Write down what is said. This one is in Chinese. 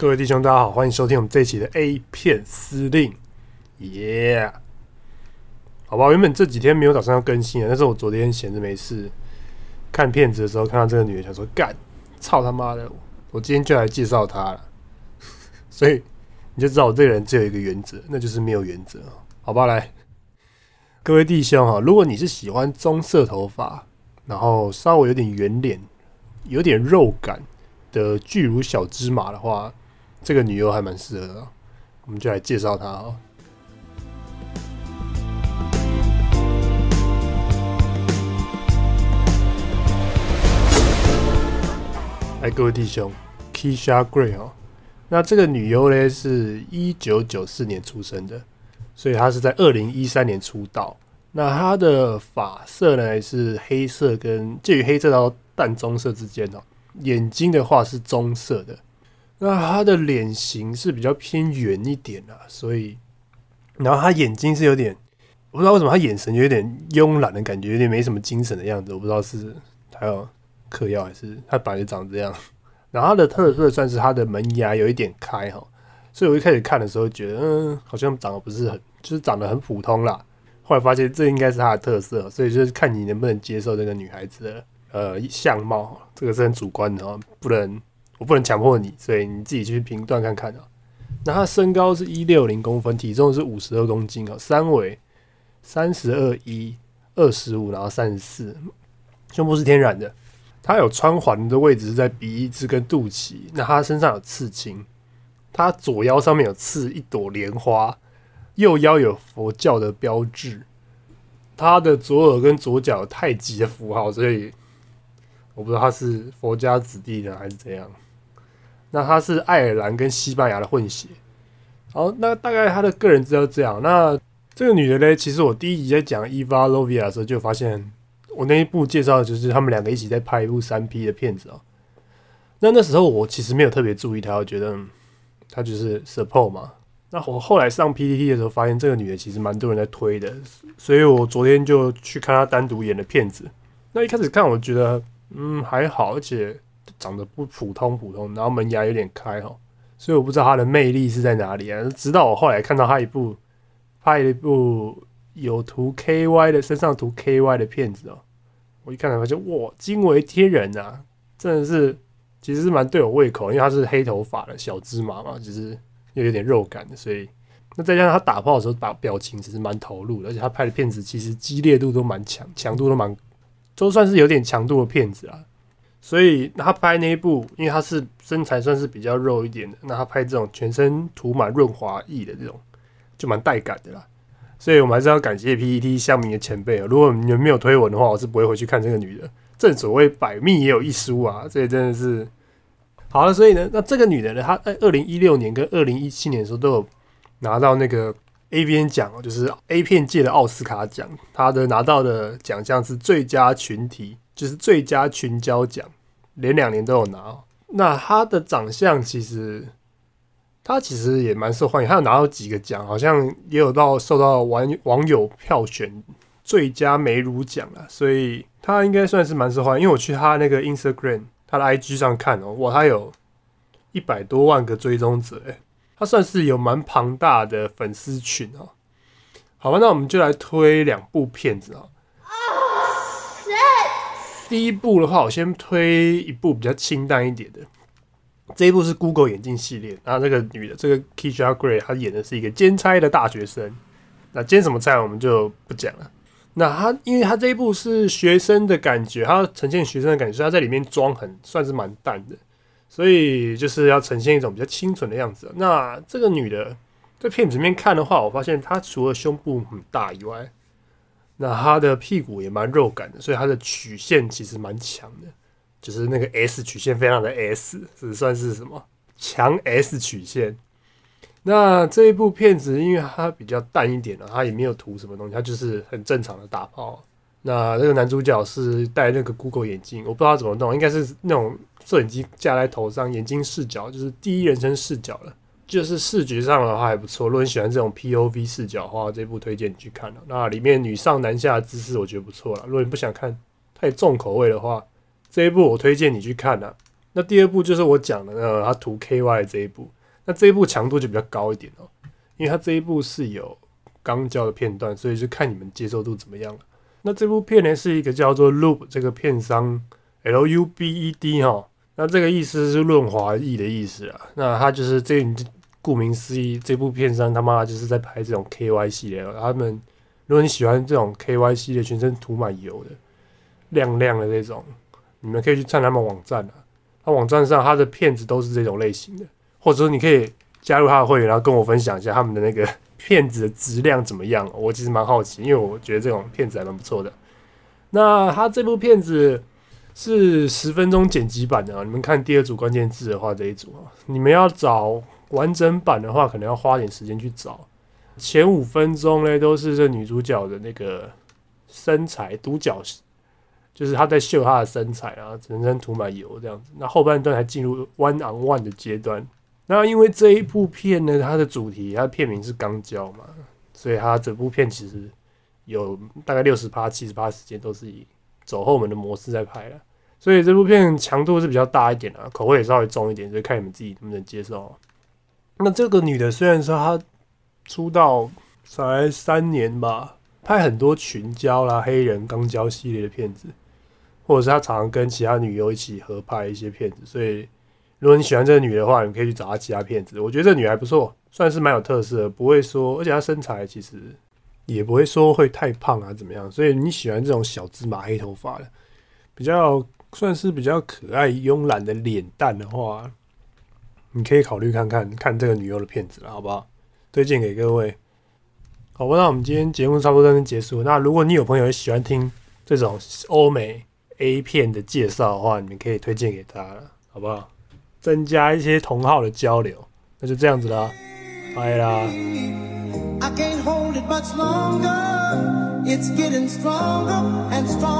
各位弟兄，大家好，欢迎收听我们这一期的 A 片司令，耶！好吧，原本这几天没有打算要更新的，但是我昨天闲着没事看片子的时候，看到这个女的，想说干，操他妈的！我今天就来介绍她了，所以你就知道我这个人只有一个原则，那就是没有原则，好吧？来，各位弟兄哈，如果你是喜欢棕色头发，然后稍微有点圆脸、有点肉感的巨乳小芝麻的话，这个女优还蛮适合的，我们就来介绍她哦。来，各位弟兄，Kisha Gray 哦，那这个女优呢是一九九四年出生的，所以她是在二零一三年出道。那她的发色呢是黑色，跟介于黑色到淡棕色之间哦。眼睛的话是棕色的。那他的脸型是比较偏圆一点的，所以，然后他眼睛是有点，我不知道为什么他眼神有点慵懒的感觉，有点没什么精神的样子。我不知道是他要嗑药还是他本来就长这样。然后他的特色算是他的门牙有一点开哈，所以我一开始看的时候觉得，嗯，好像长得不是很，就是长得很普通啦。后来发现这应该是他的特色，所以就是看你能不能接受这个女孩子的呃相貌，这个是很主观的哦，不能。我不能强迫你，所以你自己去评断看看啊。那他身高是一六零公分，体重是五十二公斤哦，三围三十二一二十五，然后三十四，胸部是天然的。他有穿环的位置是在鼻子跟肚脐。那他身上有刺青，他左腰上面有刺一朵莲花，右腰有佛教的标志。他的左耳跟左脚太极的符号，所以我不知道他是佛家子弟呢还是怎样。那他是爱尔兰跟西班牙的混血，好，那大概他的个人资料这样。那这个女的呢，其实我第一集在讲 Eva Lovia 的时候就发现，我那一部介绍就是他们两个一起在拍一部三 P 的片子哦。那那时候我其实没有特别注意她，我觉得她就是 support 嘛。那我后来上 PPT 的时候发现，这个女的其实蛮多人在推的，所以我昨天就去看她单独演的片子。那一开始看，我觉得嗯还好，而且。长得不普通，普通，然后门牙有点开哈，所以我不知道他的魅力是在哪里啊。直到我后来看到他一部拍了一部有涂 KY 的身上涂 KY 的片子哦，我一看才发现哇，惊为天人啊！真的是，其实是蛮对我胃口，因为他是黑头发的小芝麻嘛，就是又有点肉感的，所以那再加上他打炮的时候打表情其实蛮投入的，而且他拍的片子其实激烈度都蛮强，强度都蛮，都算是有点强度的片子啊。所以他拍那一部，因为他是身材算是比较肉一点的，那他拍这种全身涂满润滑液的这种，就蛮带感的啦。所以我们还是要感谢 PET 香明的前辈啊。如果你们没有推文的话，我是不会回去看这个女的。正所谓百密也有一疏啊，这真的是好了。所以呢，那这个女的呢，她在二零一六年跟二零一七年的时候都有拿到那个 A V N 奖，就是 A 片界的奥斯卡奖。她的拿到的奖项是最佳群体，就是最佳群交奖。连两年都有拿，那他的长相其实，他其实也蛮受欢迎，他有拿到几个奖，好像也有到受到网网友票选最佳美乳奖了，所以他应该算是蛮受欢迎。因为我去他那个 Instagram，他的 IG 上看哦，哇，他有一百多万个追踪者，诶，他算是有蛮庞大的粉丝群哦。好吧，那我们就来推两部片子啊。第一部的话，我先推一部比较清淡一点的。这一部是 Google 眼镜系列，然后这个女的，这个 Kisha Gray，她演的是一个兼差的大学生。那兼什么差，我们就不讲了。那她，因为她这一部是学生的感觉，她呈现学生的感觉，所以她在里面妆很算是蛮淡的，所以就是要呈现一种比较清纯的样子。那这个女的在片子里面看的话，我发现她除了胸部很大以外，那他的屁股也蛮肉感的，所以他的曲线其实蛮强的，就是那个 S 曲线非常的 S，只算是什么强 S 曲线。那这一部片子因为它比较淡一点了，它也没有涂什么东西，它就是很正常的打炮。那这个男主角是戴那个 Google 眼镜，我不知道怎么弄，应该是那种摄影机架在头上，眼睛视角就是第一人称视角了。就是视觉上的话还不错，如果你喜欢这种 POV 视角的话，这部推荐你去看了。那里面女上男下的姿势我觉得不错了。如果你不想看太重口味的话，这一部我推荐你去看了。那第二部就是我讲的，呃，他涂 KY 的这一部，那这一部强度就比较高一点哦，因为它这一部是有钢胶的片段，所以就看你们接受度怎么样了。那这部片呢是一个叫做 Loop 这个片商 L U B E D 哈，那这个意思是润滑液的意思啊。那它就是这顾名思义，这部片商他妈就是在拍这种 K Y 系列。他们如果你喜欢这种 K Y 系列，全身涂满油的、亮亮的这种，你们可以去看他们网站啊。他网站上他的片子都是这种类型的，或者说你可以加入他的会员，然后跟我分享一下他们的那个。片子的质量怎么样？我其实蛮好奇，因为我觉得这种片子还蛮不错的。那他这部片子是十分钟剪辑版的啊，你们看第二组关键字的话，这一组啊，你们要找完整版的话，可能要花点时间去找。前五分钟呢，都是这女主角的那个身材独角，就是她在秀她的身材啊，全身涂满油这样子。那后半段才进入 one on one 的阶段。那因为这一部片呢，它的主题，它的片名是钢胶嘛，所以它整部片其实有大概六十趴、七十趴时间都是以走后门的模式在拍的，所以这部片强度是比较大一点的，口味也稍微重一点，所以看你们自己能不能接受。那这个女的虽然说她出道才三年吧，拍很多群交啦、黑人刚胶系列的片子，或者是她常常跟其他女优一起合拍一些片子，所以。如果你喜欢这个女的话，你可以去找她其他片子。我觉得这女还不错，算是蛮有特色的，不会说，而且她身材其实也不会说会太胖啊怎么样。所以你喜欢这种小芝麻黑头发的，比较算是比较可爱慵懒的脸蛋的话，你可以考虑看看看这个女优的片子了，好不好？推荐给各位。好，那我们今天节目差不多到这结束。那如果你有朋友喜欢听这种欧美 A 片的介绍的话，你们可以推荐给他了，好不好？增加一些同号的交流，那就这样子啦，拜啦。I can't hold it much longer. It's getting stronger and strong